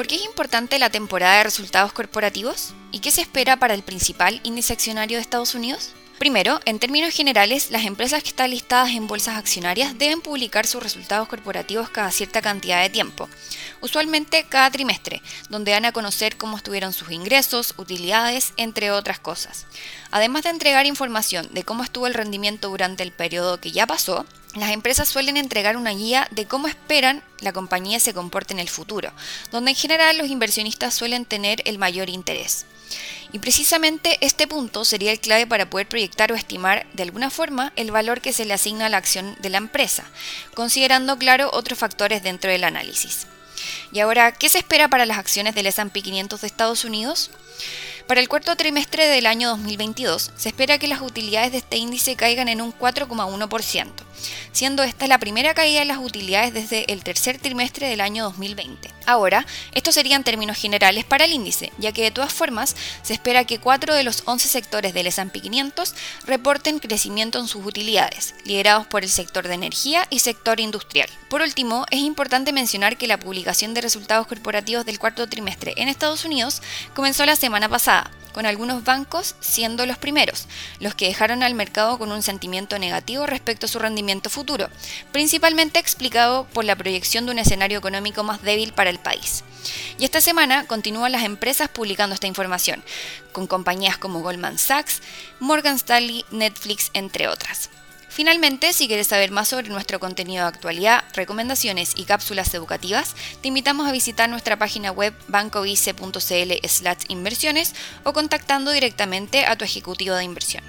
¿Por qué es importante la temporada de resultados corporativos? ¿Y qué se espera para el principal índice accionario de Estados Unidos? Primero, en términos generales, las empresas que están listadas en bolsas accionarias deben publicar sus resultados corporativos cada cierta cantidad de tiempo, usualmente cada trimestre, donde dan a conocer cómo estuvieron sus ingresos, utilidades, entre otras cosas. Además de entregar información de cómo estuvo el rendimiento durante el periodo que ya pasó, las empresas suelen entregar una guía de cómo esperan la compañía se comporte en el futuro, donde en general los inversionistas suelen tener el mayor interés. Y precisamente este punto sería el clave para poder proyectar o estimar de alguna forma el valor que se le asigna a la acción de la empresa, considerando claro otros factores dentro del análisis. Y ahora, ¿qué se espera para las acciones del S&P 500 de Estados Unidos? Para el cuarto trimestre del año 2022, se espera que las utilidades de este índice caigan en un 4,1%, siendo esta la primera caída de las utilidades desde el tercer trimestre del año 2020. Ahora, esto sería en términos generales para el índice, ya que de todas formas se espera que 4 de los 11 sectores del S&P 500 reporten crecimiento en sus utilidades, liderados por el sector de energía y sector industrial. Por último, es importante mencionar que la publicación de resultados corporativos del cuarto trimestre en Estados Unidos comenzó la semana pasada con algunos bancos siendo los primeros, los que dejaron al mercado con un sentimiento negativo respecto a su rendimiento futuro, principalmente explicado por la proyección de un escenario económico más débil para el país. Y esta semana continúan las empresas publicando esta información, con compañías como Goldman Sachs, Morgan Stanley, Netflix, entre otras. Finalmente, si quieres saber más sobre nuestro contenido de actualidad, recomendaciones y cápsulas educativas, te invitamos a visitar nuestra página web bancovice.cl inversiones o contactando directamente a tu ejecutivo de inversión.